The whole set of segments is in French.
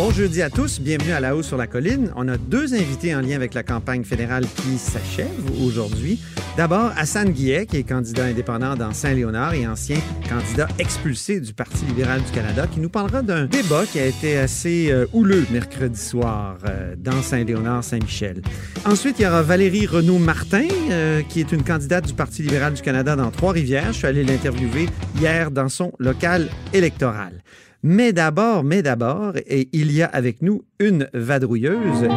Bon jeudi à tous, bienvenue à La Haut sur la Colline. On a deux invités en lien avec la campagne fédérale qui s'achève aujourd'hui. D'abord, Hassan Guillet, qui est candidat indépendant dans Saint-Léonard et ancien candidat expulsé du Parti libéral du Canada, qui nous parlera d'un débat qui a été assez euh, houleux mercredi soir euh, dans Saint-Léonard-Saint-Michel. Ensuite, il y aura Valérie Renaud-Martin, euh, qui est une candidate du Parti libéral du Canada dans Trois-Rivières. Je suis allé l'interviewer hier dans son local électoral. Mais d'abord, mais d'abord, et il y a avec nous une vadrouilleuse.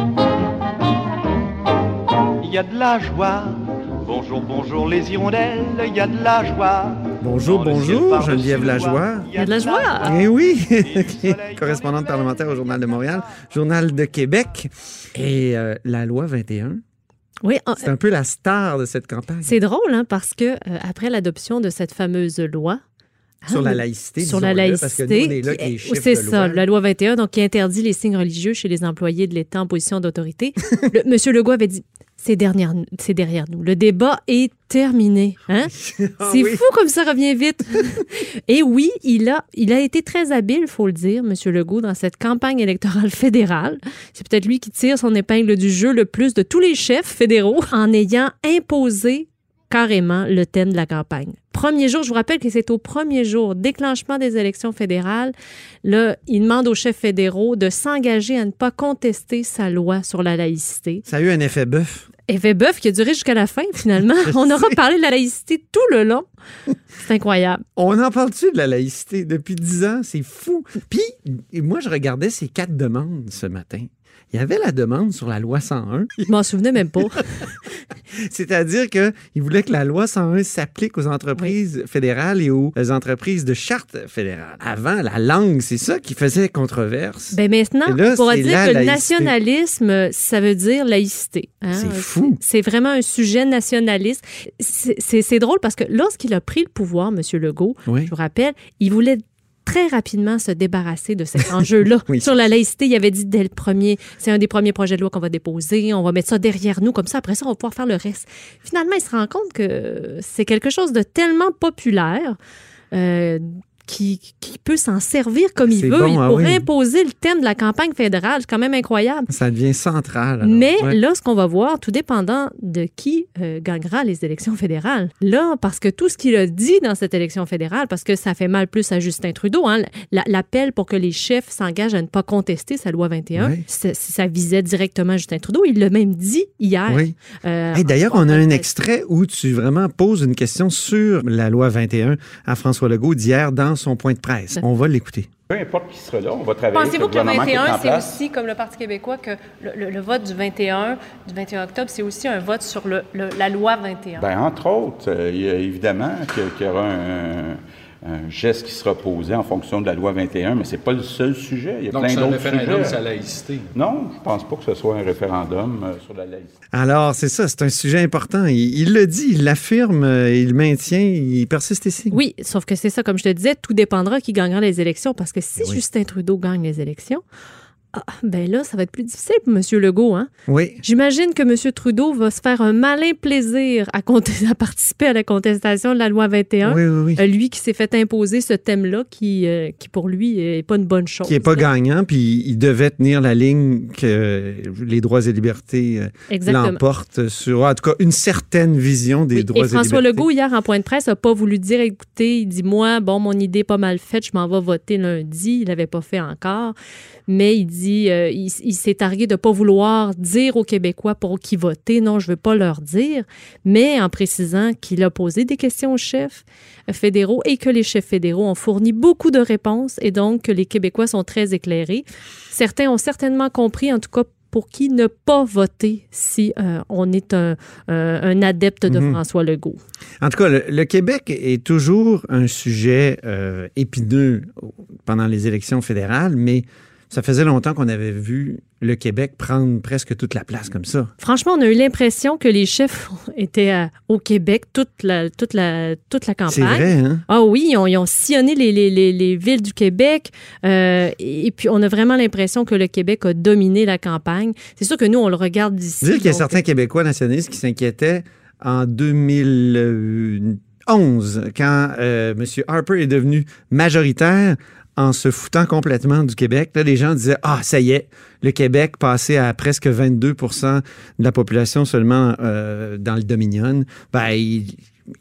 Il y a de la joie. Bonjour, bonjour les hirondelles, il y a de la joie. Bonjour, bonjour, Geneviève Lajoie. Il y a de la joie. Eh oui, correspondante parlementaire au Journal de Montréal, Journal de Québec. Et euh, la loi 21, Oui, en- c'est un peu la star de cette campagne. c'est drôle hein, parce que euh, après l'adoption de cette fameuse loi Sur la le- laïcité, sur la laïcité, c'est ça, la loi 21 donc qui interdit les signes religieux chez les employés de l'État en position d'autorité. Monsieur Legault avait dit c'est derrière, derrière nous. Le débat est terminé. Hein? Ah C'est oui. fou comme ça revient vite. Et oui, il a, il a été très habile, faut le dire, M. Legault, dans cette campagne électorale fédérale. C'est peut-être lui qui tire son épingle du jeu le plus de tous les chefs fédéraux en ayant imposé carrément le thème de la campagne. Premier jour, je vous rappelle que c'est au premier jour, déclenchement des élections fédérales. Là, il demande aux chefs fédéraux de s'engager à ne pas contester sa loi sur la laïcité. Ça a eu un effet bœuf. Effet bœuf qui a duré jusqu'à la fin, finalement. On aura parlé de la laïcité tout le long. C'est incroyable. On en parle-tu de la laïcité? Depuis dix ans? C'est fou. Puis, moi, je regardais ces quatre demandes ce matin. Il y avait la demande sur la loi 101. Je m'en souvenais même pas. C'est-à-dire qu'il voulait que la loi 101 s'applique aux entreprises fédérales et aux entreprises de charte fédérale. Avant, la langue, c'est ça qui faisait controverse. Ben maintenant, là, on pourra c'est dire que le nationalisme, ça veut dire laïcité. hein. C'est fou. C'est vraiment un sujet nationaliste. C'est- drôle parce que lorsqu'il a pris le pouvoir, M. Legault, Oui. je vous rappelle, il voulait très rapidement se débarrasser de cet enjeu-là. Oui. Sur la laïcité, il avait dit dès le premier, c'est un des premiers projets de loi qu'on va déposer, on va mettre ça derrière nous, comme ça, après ça, on va pouvoir faire le reste. Finalement, il se rend compte que c'est quelque chose de tellement populaire. euh, qui, qui peut s'en servir comme il veut bon, ah pour oui. imposer le thème de la campagne fédérale. C'est quand même incroyable. Ça devient central. alors. Mais Ouais. là, ce qu'on va voir, tout dépendant de qui euh, gagnera les élections fédérales. Là, parce que tout ce qu'il a dit dans cette élection fédérale, parce que ça fait mal plus à Justin Trudeau, hein, la- l'appel pour que les chefs s'engagent à ne pas contester sa loi 21, Ouais. ça, ça visait directement Justin Trudeau. Il l'a même dit hier. Oui. Euh, Hey, D'ailleurs, on a un extrait où tu vraiment poses une question sur la loi 21 à François Legault d'hier dans son point de presse. On va l'écouter. Peu importe qui sera là, on va travailler Pensez-vous avec que le gouvernement qui est en 21, c'est aussi, comme le Parti québécois, que le, le- le vote du 21, du 21 octobre, c'est aussi un vote sur le, le- la loi 21? Ben, entre autres, euh, il y a évidemment qu'il y aura un, un geste qui sera posé en fonction de la loi 21, mais c'est pas le seul sujet. Il y a Donc, plein c'est un d'autres référendum sujets. sur la laïcité. Non, je pense pas que ce soit un référendum euh, sur la laïcité. Alors, c'est ça, c'est un sujet important. Il, il le dit, il l'affirme, euh, il le maintient, il persiste ici. Oui, sauf que c'est ça, comme je te disais, tout dépendra qui gagnera les élections. Parce que si Oui. Justin Trudeau gagne les élections, ah, ben là, ça va être plus difficile pour M. Legault. Hein? Oui. J'imagine que M. Trudeau va se faire un malin plaisir à, participer à la contestation de la loi 21. Oui, oui, oui. Euh, lui qui s'est fait imposer ce thème-là, qui, euh, qui pour lui n'est pas une bonne chose. Qui n'est pas là. gagnant, puis il devait tenir la ligne que les droits et libertés euh, l'emportent sur, en tout cas, une certaine vision des Oui, droits et et, François libertés. Legault, hier, en point de presse, n'a pas voulu dire écoutez, il dit moi, bon, mon idée est pas mal faite, je m'en vais voter lundi. Il l'avait pas fait encore. Mais il dit euh, il, il s'est targué de ne pas vouloir dire aux Québécois pour qui voter. Non, je ne veux pas leur dire. Mais en précisant qu'il a posé des questions aux chefs fédéraux et que les chefs fédéraux ont fourni beaucoup de réponses et donc que les Québécois sont très éclairés. Certains ont certainement compris, en tout cas, pour qui ne pas voter si euh, on est un, adepte de Mhm. François Legault. En tout cas, le, le Québec est toujours un sujet euh, épineux pendant les élections fédérales, mais Ça faisait longtemps qu'on avait vu le Québec prendre presque toute la place comme ça. Franchement, on a eu l'impression que les chefs étaient à- au Québec toute la, toute la, toute la campagne. C'est vrai, hein? Ah oui, ils ont, ils ont sillonné les, les- les- les villes du Québec. euh, et puis, on a vraiment l'impression que le Québec a dominé la campagne. C'est sûr que nous, on le regarde d'ici. Dire qu'il y a donc- certains Québécois nationalistes qui s'inquiétaient en 2011, quand euh, M. Harper est devenu majoritaire en se foutant complètement du Québec. Là, les gens disaient Ah, ça y est, le Québec passé à presque 22% de la population seulement euh, dans le Dominion. Ben,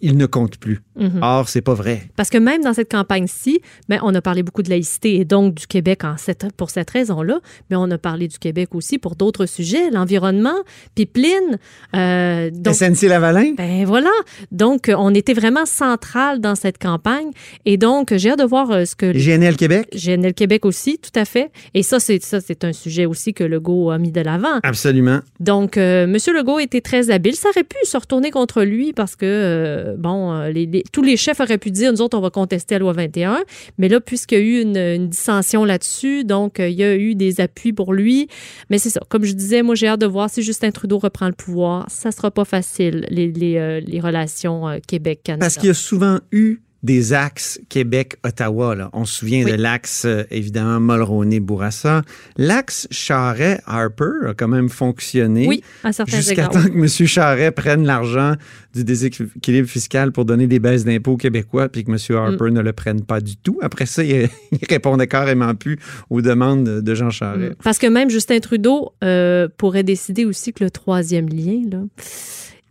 il ne compte plus. Mhm. Or, c'est pas vrai. Parce que même dans cette campagne-ci, ben, on a parlé beaucoup de laïcité et donc du Québec en cette- pour cette raison-là, mais on a parlé du Québec aussi pour d'autres sujets, l'environnement, pipeline. euh, donc, SNC-Lavalin? Ben voilà. Donc, euh, on était vraiment central dans cette campagne. Et donc, j'ai hâte de voir euh, ce que. GNL Québec? GNL Québec aussi, tout à fait. Et ça, c'est ça, c'est un sujet aussi que Legault a mis de l'avant. Absolument. Donc, euh, M. Legault était très habile. Ça aurait pu se retourner contre lui parce que, euh, bon, euh, les- les- tous les chefs auraient pu dire, nous autres, on va contester la loi 21. Mais là, puisqu'il y a eu une, dissension là-dessus, donc, euh, il y a eu des appuis pour lui. Mais c'est ça. Comme je disais, moi, j'ai hâte de voir si Justin Trudeau reprend le pouvoir. Ça sera pas facile, les, les, euh, relations euh, Québec-Canada. Parce qu'il y a souvent eu des axes Québec-Ottawa. On se souvient Oui. de l'axe, euh, évidemment, Mulroney-Bourassa. L'axe Charret-Harper a quand même fonctionné. Oui, Jusqu'à temps que M. Charret prenne l'argent du déséquilibre fiscal pour donner des baisses d'impôts québécois, puis que M. Harper Mm. ne le prenne pas du tout. Après ça, il, il répondait carrément plus aux demandes de, de Jean Charret. Mm. Parce que même Justin Trudeau euh, pourrait décider aussi que le troisième lien, là,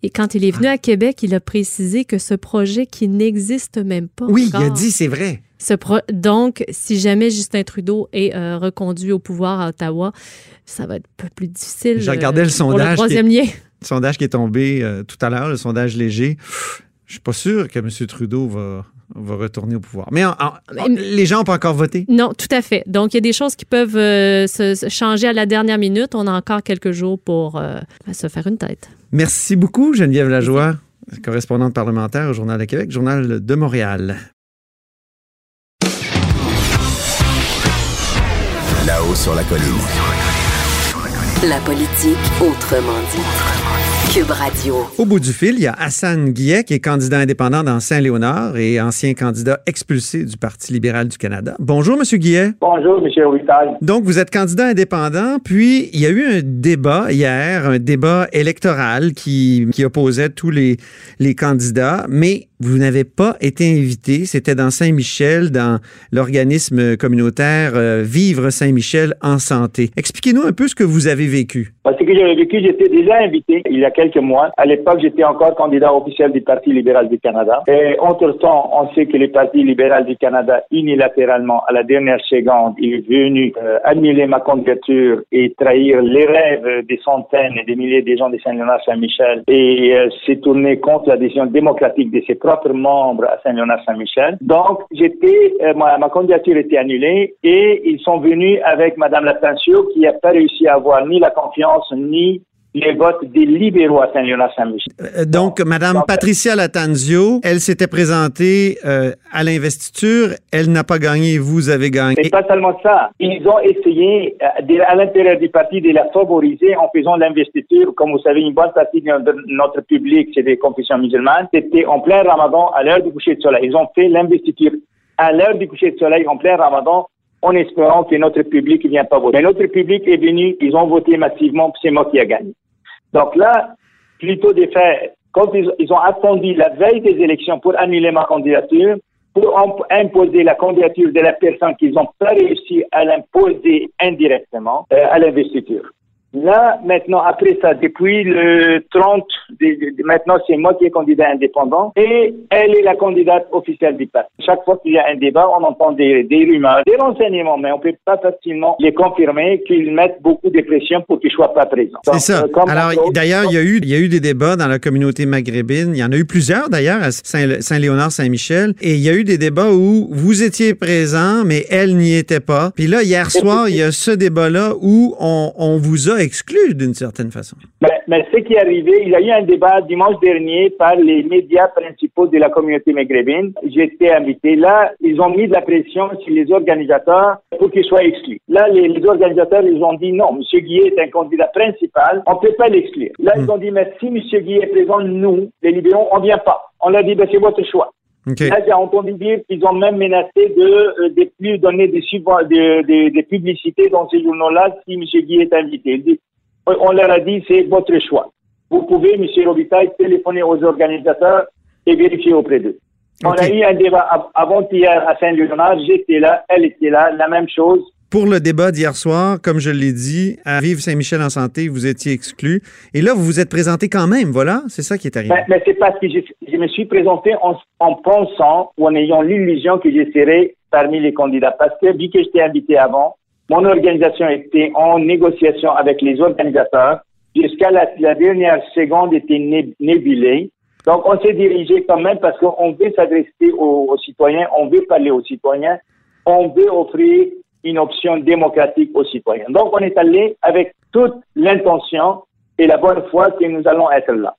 et quand il est venu à Québec, il a précisé que ce projet qui n'existe même pas. Oui, il a dit, c'est vrai. ce pro- donc, si jamais Justin Trudeau est euh, reconduit au pouvoir à Ottawa, ça va être un peu plus difficile. Je regardais le euh, pour sondage qui troisième lien. Le sondage qui est tombé euh, tout à l'heure, le sondage léger, je suis pas sûr que M. Trudeau va, va retourner au pouvoir. Mais en- en- Mais- en- les gens n'ont pas encore voté. Non, tout à fait. Donc, il y a des choses qui peuvent euh, se, se changer à la dernière minute. On a encore quelques jours pour euh, se faire une tête. Merci beaucoup, Geneviève Lajoie, correspondante parlementaire au Journal de Québec, Journal de Montréal. Là-haut sur la colline. La politique autrement dit. Cube Radio. Au bout du fil, il y a Hassan Guillet, qui est candidat indépendant dans Saint-Léonard et ancien candidat expulsé du Parti libéral du Canada. Bonjour, Monsieur Guillet. Bonjour, M. Wital. Donc, vous êtes candidat indépendant, puis il y a eu un débat hier, un débat électoral qui, qui opposait tous les, les candidats, mais vous n'avez pas été invité. C'était dans Saint-Michel, dans l'organisme communautaire euh, Vivre Saint-Michel en santé. Expliquez-nous un peu ce que vous avez vécu. Parce que j'avais vécu, j'étais déjà invité il y a quelques mois. À l'époque, j'étais encore candidat officiel du Parti libéral du Canada. Et entre-temps, on sait que le Parti libéral du Canada, unilatéralement, à la dernière seconde, est venu euh, annuler ma candidature et trahir les rêves des centaines et des milliers de gens de Saint-Léonard-Saint-Michel et euh, s'est tourné contre la décision démocratique de ses propres membres à Saint-Léonard-Saint-Michel. Donc, j'étais, euh, ma, ma candidature était annulée et ils sont venus avec Madame Latancio qui n'a pas réussi à avoir ni la confiance ni les votes des libéraux à Saint-Léonard-Saint-Michel. Euh, Donc, Madame Donc, Patricia Latanzio, elle s'était présentée euh, à l'investiture. Elle n'a pas gagné, vous avez gagné. Mais pas seulement ça. Ils ont essayé, euh, à l'intérieur du parti, de la favoriser en faisant l'investiture. Comme vous savez, une bonne partie de notre public, c'est des confessions musulmanes. C'était en plein ramadan, à l'heure du coucher de soleil. Ils ont fait l'investiture à l'heure du coucher de soleil, en plein ramadan, en espérant que notre public ne vient pas voter. Mais notre public est venu, ils ont voté massivement, c'est moi qui ai gagné. Donc là, plutôt des faits, quand ils, ont attendu la veille des élections pour annuler ma candidature, pour imp- imposer la candidature de la personne qu'ils n'ont pas réussi à l'imposer indirectement euh, à l'investiture. Là, maintenant, après ça, depuis le 30, de- de- de- maintenant, c'est moi qui est candidat indépendant et elle est la candidate officielle du parti. Chaque fois qu'il y a un débat, on entend des, des rumeurs, des renseignements, mais on peut pas facilement les confirmer qu'ils mettent beaucoup de pression pour qu'ils soient pas présents. C'est ça. euh, Alors, d'ailleurs, il y, a eu, il y a eu des débats dans la communauté maghrébine. Il y en a eu plusieurs, d'ailleurs, à Saint- Saint-Léonard-Saint-Michel. Et il y a eu des débats où vous étiez présent, mais elle n'y était pas. Puis là, hier soir, il y a ce débat-là où on, on vous a exclu d'une certaine façon. Mais, mais ce qui est arrivé, il y a eu un débat dimanche dernier par les médias principaux de la communauté maghrébine. J'étais invité. Là, ils ont mis de la pression sur les organisateurs pour qu'ils soient exclus. Là, les, les organisateurs, ils ont dit non, M. Guillet est un candidat principal, on ne peut pas l'exclure. Là, ils ont dit, mais si M. Guillet est présent, nous, les libéraux, on ne vient pas. On leur dit, ben, c'est votre choix. OK. Là, j'ai entendu dire qu'ils ont même menacé de, euh, de plus donner des, de- publicités dans ces journaux-là si M. Guy est invité. On leur a dit, c'est votre choix. Vous pouvez, M. Robitaille, téléphoner aux organisateurs et vérifier auprès d'eux. On a eu un débat av- avant-hier à Saint-Léonard. J'étais là, elle était là, la même chose. Pour le débat d'hier soir, comme je l'ai dit, à Vive Saint-Michel en santé, vous étiez exclu. Et là, vous vous êtes présenté quand même, voilà. C'est ça qui est arrivé. Mais, mais c'est parce que je, me suis présenté en, en pensant ou en ayant l'illusion que je parmi les candidats. Parce que vu que j'étais invité avant, mon organisation était en négociation avec les organisateurs. Jusqu'à la, dernière seconde était né- nébulée. Donc, on s'est dirigé quand même parce qu'on veut s'adresser aux citoyens, on veut parler aux citoyens, on veut offrir une option démocratique aux citoyens. Donc, on est allé avec toute l'intention et la bonne foi que nous allons être là.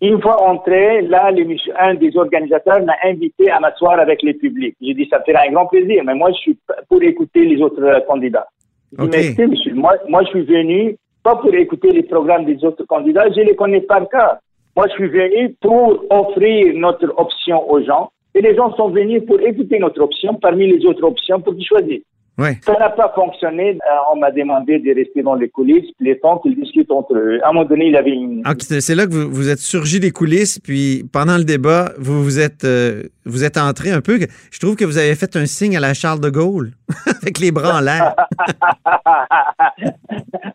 Une fois entré, là, un des organisateurs m'a invité à m'asseoir avec les publics. J'ai dit, ça me fera un grand plaisir, mais moi, je suis pour écouter les autres euh, candidats. J'ai dit, OK. mais écoutez, monsieur, moi, moi, je suis venu pas pour écouter les programmes des autres candidats, je les connais par cœur. Moi, je suis venu pour offrir notre option aux gens, et les gens sont venus pour écouter notre option parmi les autres options pour qu'ils choisissent. Ouais. Ça n'a pas fonctionné. Euh, on m'a demandé de rester dans les coulisses, les temps qu'ils discutent entre eux. À un moment donné, il y avait une, Ah, c'est c'est là que vous, vous êtes surgi des coulisses, puis pendant le débat, vous vous êtes, euh, vous êtes entré un peu. Je trouve que vous avez fait un signe à la Charles de Gaulle, avec les bras en l'air.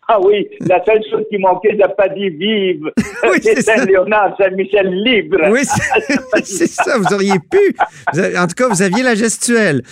ah oui, la seule chose qui manquait, j'ai pas dit vive. Oui, c'est ça. Saint-Léonard, Saint-Michel libre. Oui, c'est ça, vous auriez pu. Vous avez- en tout cas, vous aviez la gestuelle.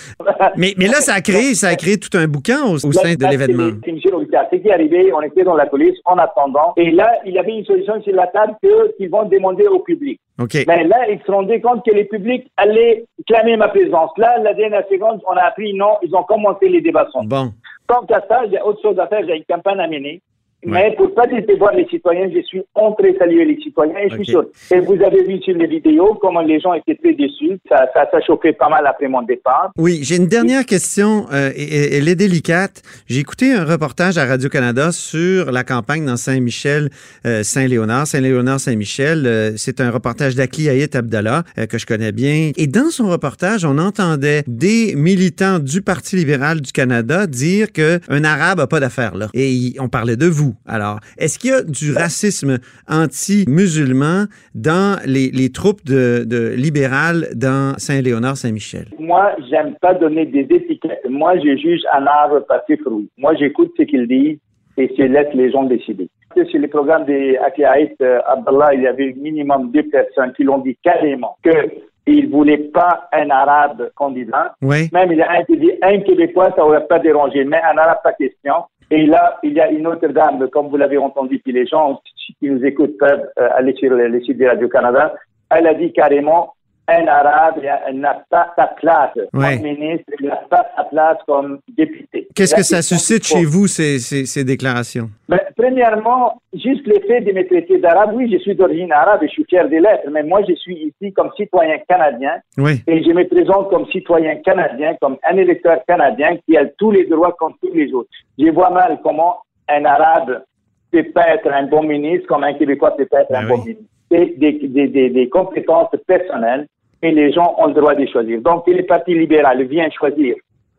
Mais, mais là, ça a créé, ça a créé tout un boucan au, au sein de l'événement. c'est- qui est arrivé, on était dans la police en attendant. Et là, il y avait une solution sur la table qu'ils vont demander au public. Mais là, ils se rendaient compte que les publics allaient clamer ma présence. Là, la dernière seconde, on a appris non, ils ont commencé les débats. Bon. Tant qu'à ça, j'ai autre chose à faire, j'ai une campagne à mener. Mais pour pas décevoir les citoyens, je suis entré saluer les citoyens et je suis sûr. Et vous avez vu sur les vidéos comment les gens étaient très déçus. Ça, ça, ça chauffait pas mal après mon départ. Oui, j'ai une dernière question. euh, et- elle est délicate. J'ai écouté un reportage à Radio-Canada sur la campagne dans Saint-Michel, euh, Saint-Léonard, Saint-Léonard, Saint-Michel. Euh, c'est un reportage d'Akli Ayet Abdallah, euh, que je connais bien. Et dans son reportage, on entendait des militants du Parti libéral du Canada dire qu'un Arabe n'a pas d'affaires là. Et on parlait de vous. Alors, est-ce qu'il y a du racisme anti-musulman dans les, les troupes de, de libérales dans Saint-Léonard, Saint-Michel? Moi, j'aime pas donner des étiquettes. Moi, je juge un arbre par ses fruits. Moi, j'écoute ce qu'il dit et je laisse les gens décider. Sur les programmes des Akiaït, euh, Abdallah, il y avait minimum deux personnes qui l'ont dit carrément qu'ils ne voulaient pas un arabe candidat. Oui. Même il a dit un Québécois, ça aurait pas dérangé, mais un arabe, pas question. Et là, il y a une autre dame, comme vous l'avez entendu, puis les gens qui nous écoutent peuvent euh, aller sur le, le site de Radio-Canada. Elle a dit carrément, un arabe n'a pas sa place comme ministre, il n'a pas sa place comme député. Qu'est-ce que ça suscite chez vous, ces, ces, ces déclarations? ben, premièrement, juste le fait de me traiter d'arabe, oui, je suis d'origine arabe et je suis fier de l'être, mais moi, je suis ici comme citoyen canadien Oui. et je me présente comme citoyen canadien, comme un électeur canadien qui a tous les droits comme tous les autres. Je vois mal comment un arabe peut pas être un bon ministre, comme un Québécois peut pas être Ben un oui. bon ministre. C'est des, des, des, des compétences personnelles et les gens ont le droit de choisir. Donc, si le Parti libéral vient choisir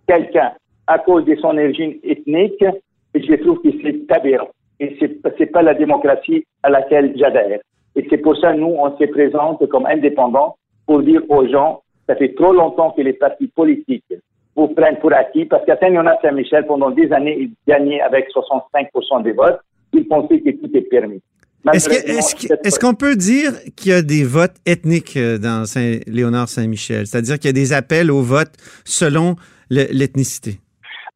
quelqu'un à cause de son origine ethnique, je trouve que c'est aberrant. Et c'est, c'est pas la démocratie à laquelle j'adhère. Et c'est pour ça, nous, on se présente comme indépendants pour dire aux gens, ça fait trop longtemps que les partis politiques vous prennent pour acquis, parce qu'à Saint-Léonard-Saint-Michel, pendant des années, ils gagnaient avec 65% des votes. Ils pensaient que tout est permis. Est-ce que- Malheureusement, est-ce que- cette est-ce qu'on peut dire qu'il y a des votes ethniques euh, dans Saint-Léonard-Saint-Michel? C'est-à-dire qu'il y a des appels au vote selon le- l'ethnicité?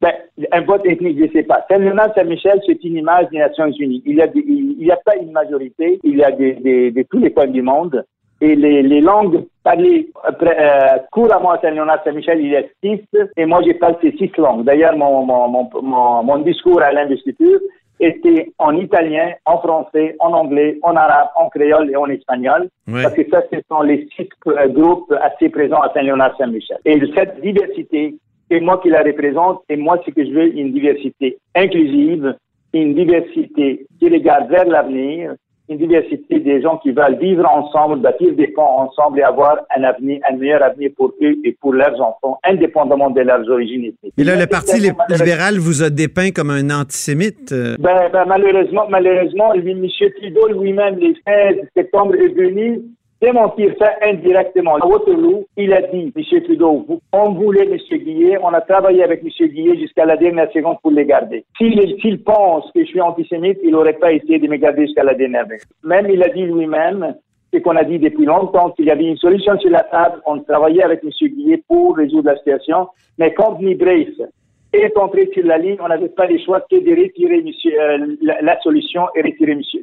Ben, un vote ethnique, je ne sais pas. Saint-Léonard, Saint-Michel, c'est une image des Nations Unies. Il y a, des- il il y a pas une majorité, il y a des, des- de tous les coins du monde. Et les, les langues parlées euh, couramment à Saint-Léonard, Saint-Michel, il y a six. Et moi, je parle ces six langues. D'ailleurs, mon, mon, mon, mon, mon discours à l'investiture était en italien, en français, en anglais, en arabe, en créole et en espagnol. Ouais. Parce que ça, ce sont les six euh, groupes assez présents à Saint-Léonard-Saint-Michel. Et cette diversité, c'est moi qui la représente et moi, ce que je veux, une diversité inclusive, une diversité qui regarde vers l'avenir, une diversité des gens qui veulent vivre ensemble, bâtir des ponts ensemble et avoir un avenir, un meilleur avenir pour eux et pour leurs enfants, indépendamment de leurs origines ethniques. Et là, le Parti libéral vous a dépeint comme un antisémite. euh, Ben, ben, malheureusement, malheureusement, lui, M. Trudeau lui-même, le 16 septembre, est venu démentir ça indirectement. À Waterloo, il a dit, M. Trudeau, on voulait M. Guillet, on a travaillé avec M. Guillet jusqu'à la dernière seconde pour les garder. S'il pense que je suis antisémite, il n'aurait pas essayé de me garder jusqu'à la dernière seconde. Même, il a dit lui-même, ce qu'on a dit depuis longtemps, qu'il y avait une solution sur la table, on travaillait avec M. Guillet pour résoudre la situation, mais quand Brace est entré sur la ligne, on n'avait pas le choix que de retirer euh, la, solution et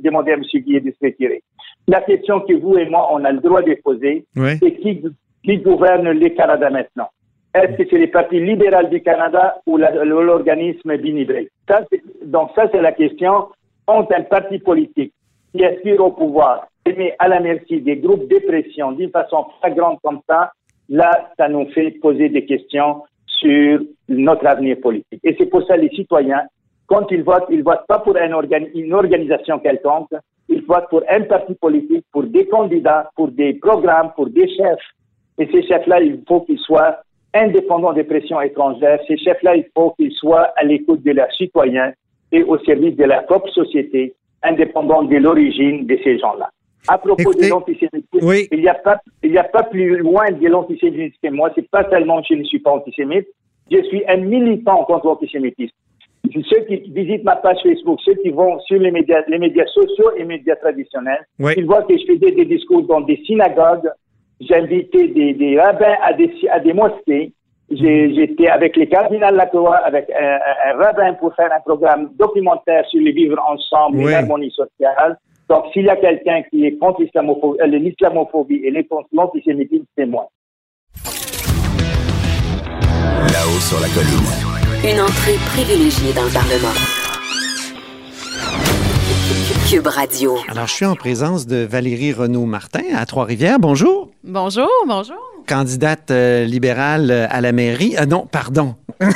demander à M. Guillet de se retirer. La question que vous et moi, on a le droit de poser, c'est qui, qui gouverne le Canada maintenant? Est-ce que c'est le Parti libéral du Canada ou l'organisme Binibré? Ça, donc ça, c'est la question. Quand un parti politique qui aspire au pouvoir est mis à la merci des groupes de pression d'une façon flagrante comme ça, là, ça nous fait poser des questions sur notre avenir politique. Et c'est pour ça les citoyens, quand ils votent, ils votent pas pour un une organisation quelconque, ils votent pour un parti politique, pour des candidats, pour des programmes, pour des chefs. Et ces chefs-là, il faut qu'ils soient indépendants des pressions étrangères. Ces chefs-là, il faut qu'ils soient à l'écoute de leurs citoyens et au service de la propre société, indépendants de l'origine de ces gens-là. À propos Écoutez, de l'antisémitisme, oui. il n'y a pas, a plus loin de l'antisémitisme que moi. C'est pas tellement que je ne suis pas antisémite. Je suis un militant contre l'antisémitisme. Ceux qui visitent ma page Facebook, ceux qui vont sur les médias, les médias sociaux et médias traditionnels, Oui. ils voient que je faisais des discours dans des synagogues. J'invitais des, des rabbins à des, à des mosquées. J'ai- J'étais avec les cardinals Lacroix, avec un, rabbin pour faire un programme documentaire sur le vivre ensemble Oui. et l'harmonie sociale. Donc, s'il y a quelqu'un qui est contre l'islamophobie, euh, l'islamophobie et l'antisémitisme, c'est moi. Là-haut sur la colline. Une entrée privilégiée dans le Parlement. Cube Radio. Alors, je suis en présence de Valérie Renaud-Martin à Trois-Rivières. Bonjour. Bonjour, bonjour. Candidate euh, libérale euh, à la mairie. Ah non, pardon.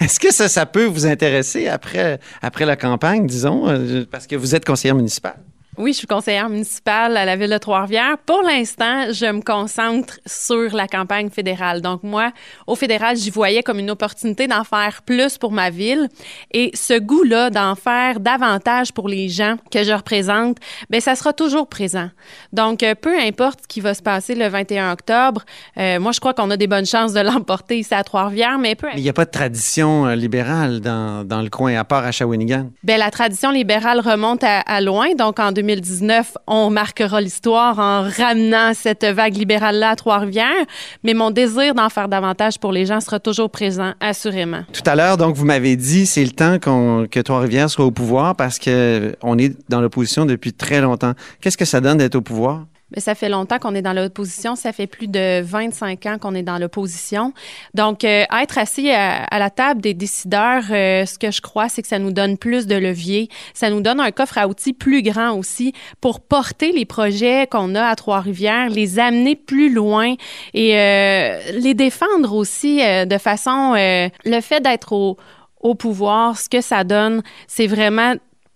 Est-ce que ça, ça peut vous intéresser après, après la campagne, disons, euh, parce que vous êtes conseillère municipale? Oui, je suis conseillère municipale à la ville de Trois-Rivières. Pour l'instant, je me concentre sur la campagne fédérale. Donc, moi, au fédéral, j'y voyais comme une opportunité d'en faire plus pour ma ville. Et ce goût-là d'en faire davantage pour les gens que je représente, ben ça sera toujours présent. Donc, euh, peu importe ce qui va se passer le 21 octobre, euh, moi, je crois qu'on a des bonnes chances de l'emporter ici à Trois-Rivières, mais peu Mais il n'y a pas de tradition euh, libérale dans, dans le coin, à part à Shawinigan? Ben, la tradition libérale remonte à, à loin. Donc, en 2019, on marquera l'histoire en ramenant cette vague libérale-là à Trois-Rivières. Mais mon désir d'en faire davantage pour les gens sera toujours présent, assurément. Tout à l'heure, donc, vous m'avez dit c'est le temps que Trois-Rivières soit au pouvoir parce qu'on est dans l'opposition depuis très longtemps. Qu'est-ce que ça donne d'être au pouvoir? Ça fait longtemps qu'on est dans l'opposition. Ça fait plus de 25 ans qu'on est dans l'opposition. Donc, euh, être assis à, la table des décideurs, euh, ce que je crois, c'est que ça nous donne plus de levier. Ça nous donne un coffre à outils plus grand aussi pour porter les projets qu'on a à Trois-Rivières, les amener plus loin et euh, les défendre aussi de façon... le fait d'être au pouvoir, ce que ça donne, c'est vraiment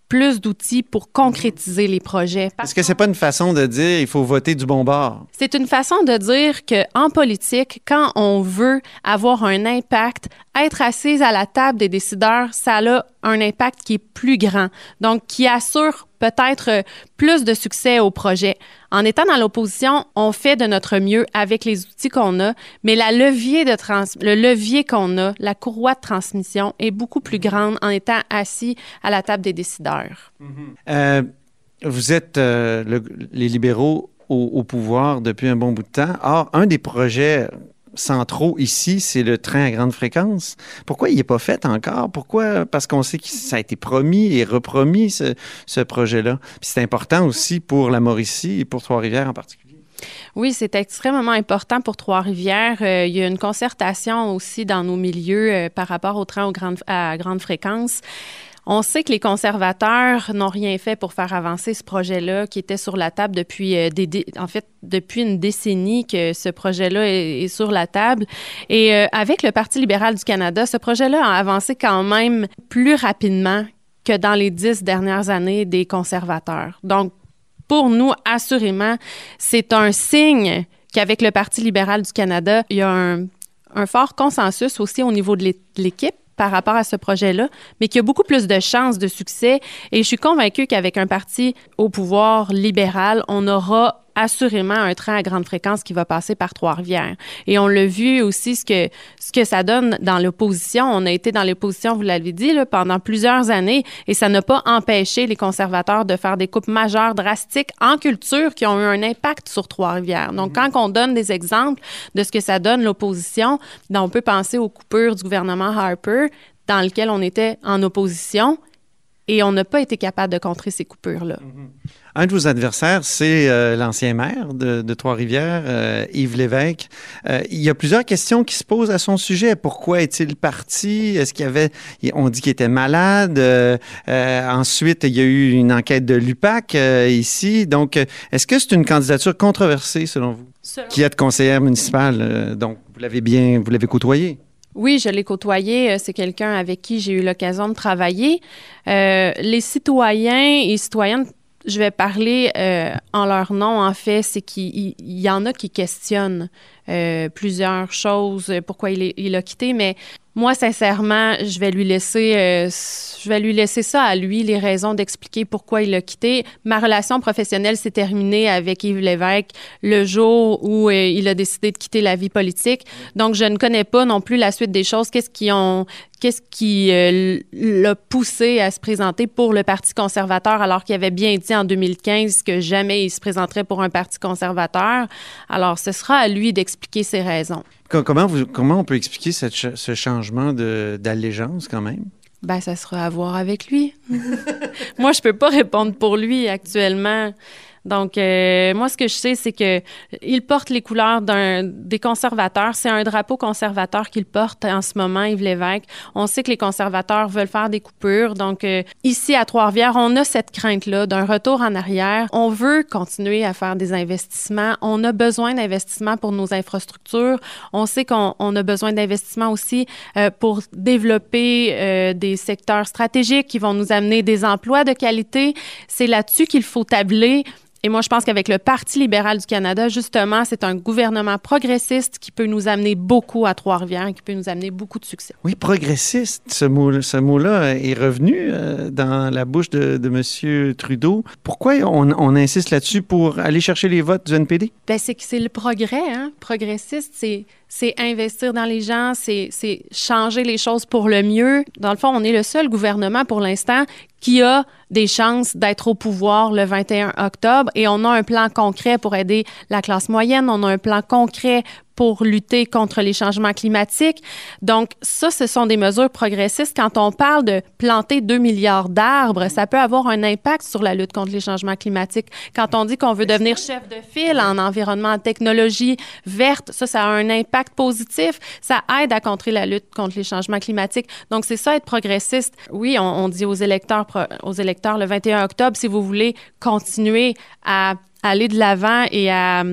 plus d'outils pour concrétiser les projets. Est-ce que c'est pas une façon de dire il faut voter du bon bord? C'est une façon de dire que en politique, quand on veut avoir un impact, être assise à la table des décideurs, ça a un impact qui est plus grand, donc qui assure peut-être euh, plus de succès au projet. En étant dans l'opposition, on fait de notre mieux avec les outils qu'on a, mais la levier de trans le levier qu'on a, la courroie de transmission est beaucoup plus grande en étant assis à la table des décideurs. Euh, vous êtes euh, le- les libéraux au, au pouvoir depuis un bon bout de temps. Or, un des projets centraux ici, c'est le train à grande fréquence. Pourquoi il n'est pas fait encore? Pourquoi? Parce qu'on sait que ça a été promis et repromis, ce, ce projet-là. Puis c'est important aussi pour la Mauricie et pour Trois-Rivières en particulier. Oui, c'est extrêmement important pour Trois-Rivières. Euh, il y a une concertation aussi dans nos milieux euh, par rapport au train aux grandes- à grande fréquence. On sait que les conservateurs n'ont rien fait pour faire avancer ce projet-là qui était sur la table depuis euh, des, en fait depuis une décennie que ce projet-là est, sur la table. Et euh, avec le Parti libéral du Canada, ce projet-là a avancé quand même plus rapidement que dans les dix dernières années des conservateurs. Donc, pour nous, assurément, c'est un signe qu'avec le Parti libéral du Canada, il y a un, fort consensus aussi au niveau de l'équipe par rapport à ce projet-là, mais qu'il y a beaucoup plus de chances de succès. Et je suis convaincue qu'avec un parti au pouvoir libéral, on aura assurément un train à grande fréquence qui va passer par Trois-Rivières. Et on l'a vu aussi ce que, ce que ça donne dans l'opposition. On a été dans l'opposition, vous l'avez dit, là, pendant plusieurs années et ça n'a pas empêché les conservateurs de faire des coupes majeures, drastiques en culture qui ont eu un impact sur Trois-Rivières. Donc, quand on donne des exemples de ce que ça donne l'opposition, ben, on peut penser aux coupures du gouvernement Harper dans lequel on était en opposition et on n'a pas été capable de contrer ces coupures-là. Un de vos adversaires, c'est euh, l'ancien maire de, de Trois-Rivières, euh, Yves Lévesque. Euh, il y a plusieurs questions qui se posent à son sujet. Pourquoi est-il parti? Est-ce qu'il y avait... On dit qu'il était malade. Euh, euh, ensuite, il y a eu une enquête de l'UPAC euh, ici. Donc, est-ce que c'est une candidature controversée, selon vous? Selon- Qui êtes conseillère municipale, euh, donc vous l'avez bien... Vous l'avez côtoyé? Oui, je l'ai côtoyé. Euh, C'est quelqu'un avec qui j'ai eu l'occasion de travailler. Euh, les citoyens et citoyennes, je vais parler euh, en leur nom, en fait, c'est qu'il il- il y en a qui questionnent euh, plusieurs choses, euh, pourquoi il, est- a quitté, mais moi, sincèrement, je vais lui laisser, euh, je vais lui laisser ça à lui, les raisons d'expliquer pourquoi il a quitté. Ma relation professionnelle s'est terminée avec Yves Lévesque le jour où il a décidé de quitter la vie politique. Donc, je ne connais pas non plus la suite des choses. Qu'est-ce qui ont, qu'est-ce qui l'a poussé à se présenter pour le Parti conservateur alors qu'il avait bien dit en 2015 que jamais il se présenterait pour un parti conservateur? Alors, ce sera à lui d'expliquer ses raisons. Co- Comment, vous- comment on peut expliquer cette ch- ce changement d'allégeance, quand même? Ben, ça sera à voir avec lui. moi, je peux pas répondre pour lui actuellement. Donc, euh, moi, ce que je sais, c'est que il porte les couleurs des conservateurs. C'est un drapeau conservateur qu'il porte en ce moment, Yves Lévesque. On sait que les conservateurs veulent faire des coupures. Donc, euh, ici, à Trois-Rivières, on a cette crainte-là d'un retour en arrière. On veut continuer à faire des investissements. On a besoin d'investissements pour nos infrastructures. On sait qu'on on a besoin d'investissements aussi euh, pour développer euh, des secteurs stratégiques qui vont nous amener des emplois de qualité. C'est là-dessus qu'il faut tabler. Et moi, je pense qu'avec le Parti libéral du Canada, justement, c'est un gouvernement progressiste qui peut nous amener beaucoup à Trois-Rivières, qui peut nous amener beaucoup de succès. Oui, progressiste, ce mot- ce mot-là est revenu euh, dans la bouche de, de M. Trudeau. Pourquoi on, on insiste là-dessus pour aller chercher les votes du NPD? Ben, c'est que c'est le progrès, hein? Progressiste, c'est c'est investir dans les gens, c'est changer les choses pour le mieux. Dans le fond, on est le seul gouvernement pour l'instant qui a des chances d'être au pouvoir le 21 octobre et on a un plan concret pour aider la classe moyenne, on a un plan concret pour lutter contre les changements climatiques. Donc, ça, ce sont des mesures progressistes. Quand on parle de planter 2 milliards d'arbres, ça peut avoir un impact sur la lutte contre les changements climatiques. Quand on dit qu'on veut devenir chef de file en environnement, en technologie verte, ça, ça a un impact positif. Ça aide à contrer la lutte contre les changements climatiques. Donc, c'est ça, être progressiste. Oui, on, on dit aux électeurs, aux électeurs le 21 octobre, si vous voulez continuer à aller de l'avant et à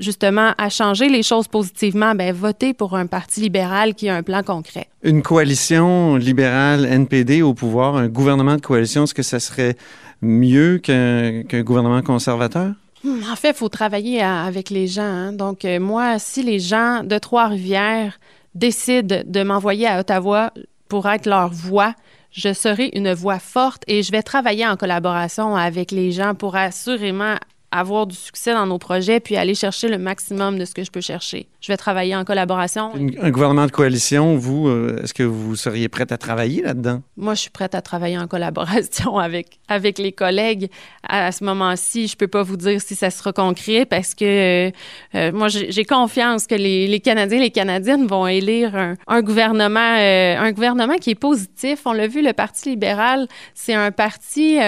justement à changer les choses positivement, ben votez pour un parti libéral qui a un plan concret. Une coalition libérale NPD au pouvoir, un gouvernement de coalition, est-ce que ça serait mieux qu'un gouvernement conservateur? Hmm, En fait, il faut travailler à- avec les gens. hein. Donc, euh, moi, si les gens de Trois-Rivières décident de m'envoyer à Ottawa pour être leur voix, je serai une voix forte et je vais travailler en collaboration avec les gens pour assurément avoir du succès dans nos projets puis aller chercher le maximum de ce que je peux chercher. Je vais travailler en collaboration. Une- un gouvernement de coalition, vous, euh, est-ce que vous seriez prête à travailler là-dedans? Moi, je suis prête à travailler en collaboration avec, avec les collègues. À, à ce moment-ci, je peux pas vous dire si ça sera concret parce que euh, euh, moi, j'ai confiance que les, les Canadiens et les Canadiennes vont élire un, un gouvernement, un gouvernement qui est positif. On l'a vu, le Parti libéral, c'est un parti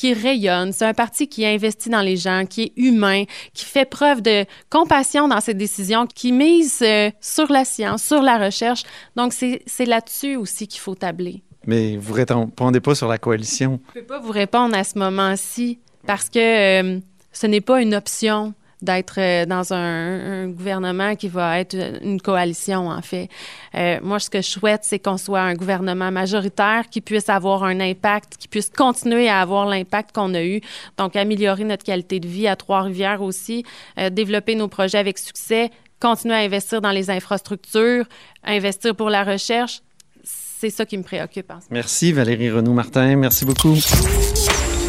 qui rayonne. C'est un parti qui investit dans les gens, qui est humain, qui fait preuve de compassion dans ses décisions, qui mise euh, sur la science, sur la recherche. Donc, c'est là-dessus aussi qu'il faut tabler. mais vous répondez pas sur la coalition. Je peux pas vous répondre à ce moment-ci parce que euh, ce n'est pas une option d'être euh, dans un, gouvernement qui va être une coalition, en fait. Euh, moi, ce que je souhaite, c'est qu'on soit un gouvernement majoritaire qui puisse avoir un impact, qui puisse continuer à avoir l'impact qu'on a eu. Donc, améliorer notre qualité de vie à Trois-Rivières aussi, euh, développer nos projets avec succès, continuer à investir dans les infrastructures, investir pour la recherche. C'est ça qui me préoccupe. Merci, Valérie Renaud-Martin. Merci beaucoup.